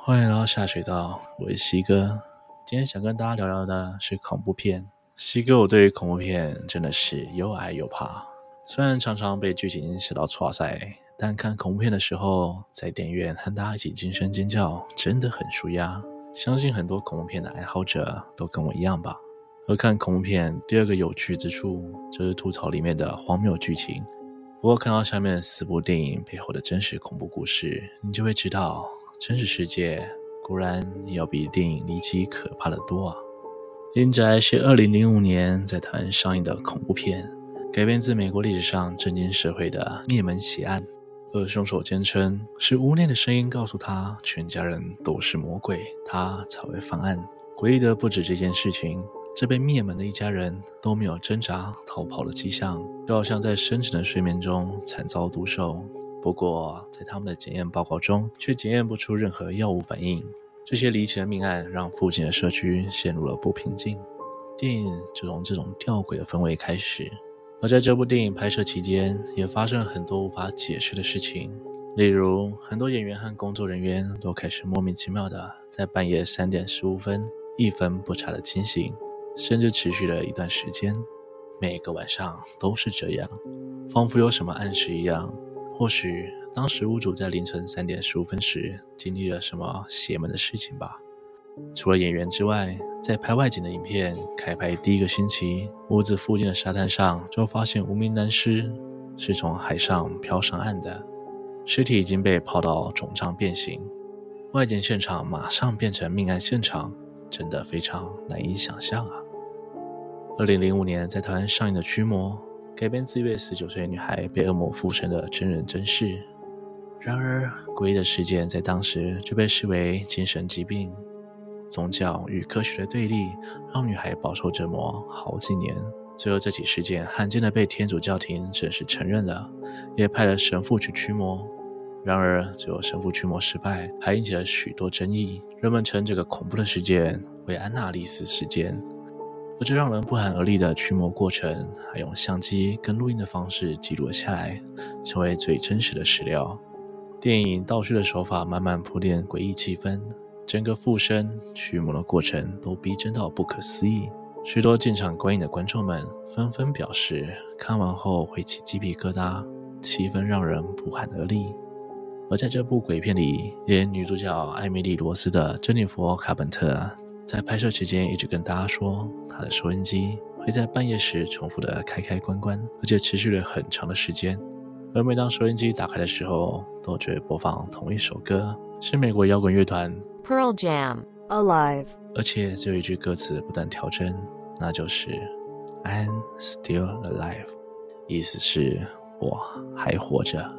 欢迎来到下水道，我是西哥。今天想跟大家聊聊的是恐怖片。西哥，我对于恐怖片真的是又爱又怕。虽然常常被剧情写到剉赛，但看恐怖片的时候，在电影院和大家一起惊声尖叫，真的很舒压。相信很多恐怖片的爱好者都跟我一样吧。而看恐怖片第二个有趣之处，就是吐槽里面的荒谬剧情。不过看到下面四部电影背后的真实恐怖故事，你就会知道。真实世界果然要比电影离奇可怕得多啊！《阴宅》是二零零五年在台湾上映的恐怖片，改编自美国历史上震惊社会的灭门血案，而凶手坚称是屋内的声音告诉他全家人都是魔鬼，他才会犯案。诡异的不止这件事情，这被灭门的一家人都没有挣扎逃跑的迹象，就好像在深沉的睡眠中惨遭毒手。不过，在他们的检验报告中，却检验不出任何药物反应。这些离奇的命案让附近的社区陷入了不平静。电影就从这种吊诡的氛围开始。而在这部电影拍摄期间，也发生了很多无法解释的事情。例如，很多演员和工作人员都开始莫名其妙的在半夜三点十五分一分不差的清醒，甚至持续了一段时间。每个晚上都是这样，仿佛有什么暗示一样。或许当时屋主在凌晨三点十五分时经历了什么邪门的事情吧。除了演员之外，在拍外景的影片开拍第一个星期，屋子附近的沙滩上就发现无名男尸是从海上漂上岸的，尸体已经被泡到肿胀变形。外景现场马上变成命案现场，真的非常难以想象啊！二零零五年在台湾上映的《驱魔》。改编自一位十九岁女孩被恶魔附身的真人真事。然而，诡异的事件在当时就被视为精神疾病。宗教与科学的对立让女孩饱受折磨好几年。最后，这起事件罕见的被天主教廷正式承认了，也派了神父去驱魔。然而，最后神父驱魔失败，还引起了许多争议。人们称这个恐怖的事件为安娜丽丝事件。而这让人不寒而栗的驱魔过程，还用相机跟录音的方式记录了下来，成为最真实的史料。电影倒叙的手法慢慢铺垫诡异气氛，整个附身驱魔的过程都逼真到不可思议。许多进场观影的观众们纷纷表示，看完后会起鸡皮疙瘩，气氛让人不寒而栗。而在这部鬼片里，演女主角艾米丽·罗斯的珍妮佛·卡本特。在拍摄期间，一直跟大家说，他的收音机会在半夜时重复的开开关关，而且持续了很长的时间。而每当收音机打开的时候，都只会播放同一首歌，是美国摇滚乐团 Pearl Jam Alive，而且只有一句歌词不断调整，那就是 I'm still alive，意思是我还活着。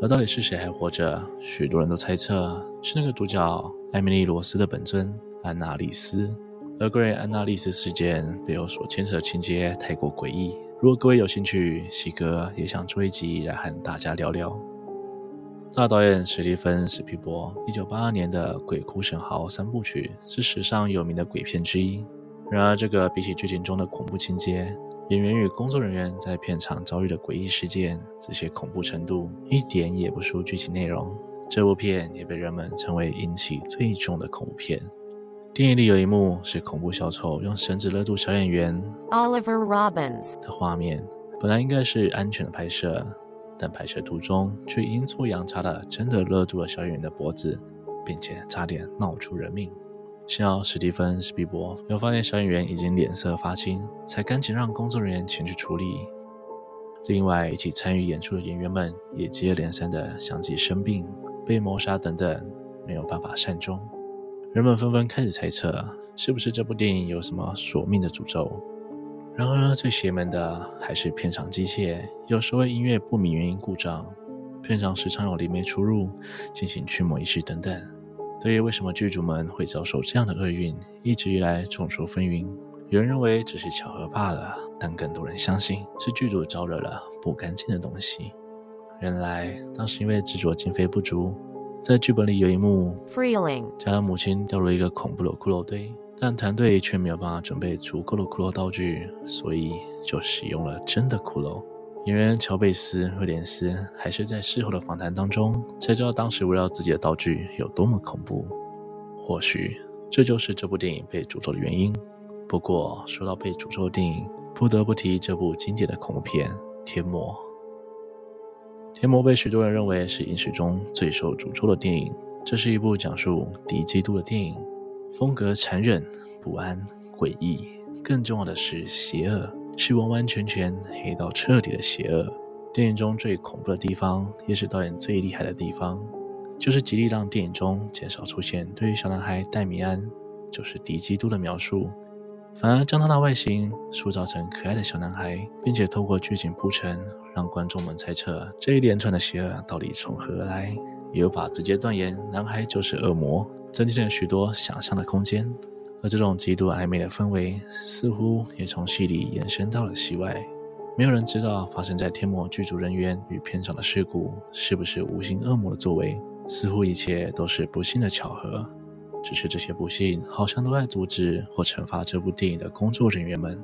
而到底是谁还活着？许多人都猜测是那个主角艾米丽·罗斯的本尊。安娜丽丝，而关于安娜丽丝事件背后所牵扯情节太过诡异。如果各位有兴趣，西哥也想做一集来和大家聊聊。大导演史蒂芬·史皮伯一九八二年的《鬼哭神嚎》三部曲是史上有名的鬼片之一。然而，这个比起剧情中的恐怖情节，演员与工作人员在片场遭遇的诡异事件，这些恐怖程度一点也不输剧情内容。这部片也被人们称为引起最重的恐怖片。电影里有一幕是恐怖小丑用绳子勒住小演员 Oliver Robbins 的画面，本来应该是安全的拍摄，但拍摄途中却阴错阳差的真的勒住了小演员的脖子，并且差点闹出人命。幸好史蒂芬·史匹柏又发现小演员已经脸色发青，才赶紧让工作人员前去处理。另外，一起参与演出的演员们也接二连三的相继生病、被谋杀等等，没有办法善终。人们纷纷开始猜测，是不是这部电影有什么索命的诅咒？然而，最邪门的还是片场机械，有时为音乐不明原因故障，片场时常有灵媒出入，进行驱魔仪式等等。对于为什么剧组们会遭受这样的厄运，一直以来众说纷纭。有人认为只是巧合罢了，但更多人相信是剧组招惹了不干净的东西。原来当时因为制作经费不足。在剧本里有一幕家的母亲掉入一个恐怖的骷髅堆，但团队却没有办法准备足够的骷髅道具，所以就使用了真的骷髅。演员乔贝斯·威廉斯还是在事后的访谈当中才知道，当时围绕自己的道具有多么恐怖。或许这就是这部电影被诅咒的原因。不过，说到被诅咒的电影，不得不提这部经典的恐怖片《天魔》。《天魔》被许多人认为是影史中最受诅咒的电影。这是一部讲述敌基督的电影，风格残忍、不安、诡异，更重要的是邪恶，是完完全全黑到彻底的邪恶。电影中最恐怖的地方，也是导演最厉害的地方，就是极力让电影中减少出现对于小男孩戴米安就是敌基督的描述。反而将他的外形塑造成可爱的小男孩，并且透过剧情铺陈，让观众们猜测这一连串的邪恶到底从何而来，也无法直接断言男孩就是恶魔，增添了许多想象的空间。而这种极度暧昧的氛围，似乎也从戏里延伸到了戏外。没有人知道发生在天魔剧组人员与片场的事故是不是无形恶魔的作为，似乎一切都是不幸的巧合。只是这些不幸好像都在阻止或惩罚这部电影的工作人员们。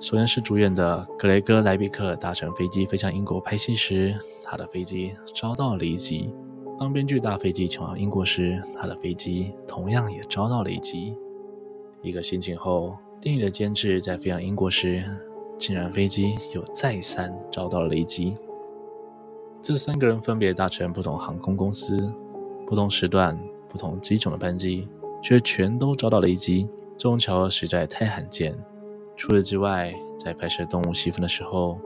首先是主演的格雷戈·莱比克搭乘飞机飞向英国拍戏时，他的飞机遭到雷击；当编剧搭飞机前往英国时，他的飞机同样也遭到雷击。一个星期后，电影的监制在飞向英国时，竟然飞机又再三遭到了雷击。这三个人分别搭乘不同航空公司、不同时段。不同机种的班机，却全都遭到雷击，这种巧合实在太罕见。除此之外，在拍摄动物戏份的时候，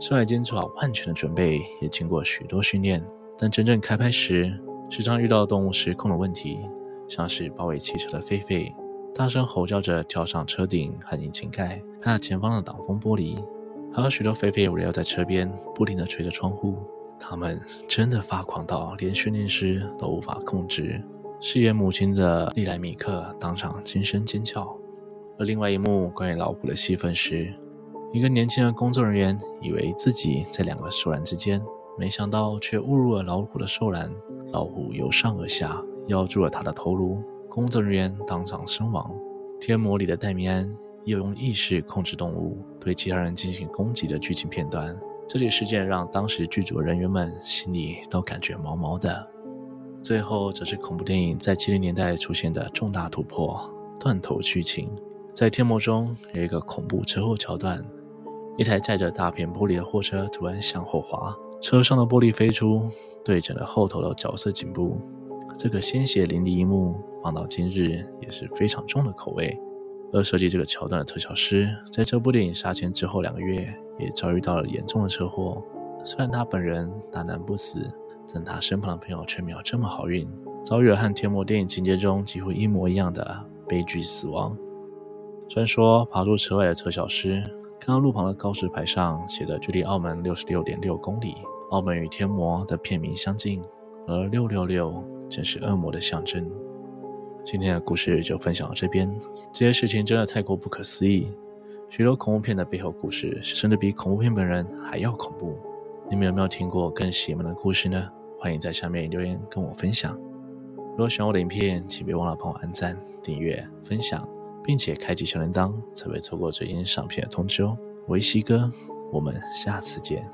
摄影间做好万全的准备，也经过许多训练，但真正开拍时，时常遇到动物失控的问题，像是包围汽车的狒狒，大声吼叫着跳上车顶和引擎盖，拍下前方的挡风玻璃，还有许多狒狒围绕在车边，不停地捶着窗户，他们真的发狂到连训练师都无法控制。饰演母亲的利莱米克当场惊声尖叫，而另外一幕关于老虎的戏份时，一个年轻的工作人员以为自己在两个兽栏之间，没想到却误入了老虎的兽栏，老虎由上而下咬住了他的头颅，工作人员当场身亡。天魔里的戴米安也有用意识控制动物对其他人进行攻击的剧情片段，这起事件让当时剧组人员们心里都感觉毛毛的。最后，则是恐怖电影在七零年代出现的重大突破——断头剧情。在《天魔》中，有一个恐怖车祸桥段：一台载着大片玻璃的货车突然向后滑，车上的玻璃飞出，对准了后头的角色颈部。这个鲜血淋漓一幕，放到今日也是非常重的口味。而设计这个桥段的特效师，在这部电影杀青之后两个月，也遭遇到了严重的车祸。虽然他本人大难不死。但他身旁的朋友却没有这么好运，遭遇了和《天魔》电影情节中几乎一模一样的悲剧死亡。传说爬出车外的特效师看到路旁的告示牌上写的“距离澳门六十六点六公里”，澳门与《天魔》的片名相近，而六六六正是恶魔的象征。今天的故事就分享到这边，这些事情真的太过不可思议。许多恐怖片的背后故事，甚至比恐怖片本人还要恐怖。你们有没有听过更邪门的故事呢？欢迎在下面留言跟我分享。如果喜欢我的影片，请别忘了帮我按赞、订阅、分享，并且开启小铃铛，才会错过最新上片的通知哦。维西哥，我们下次见。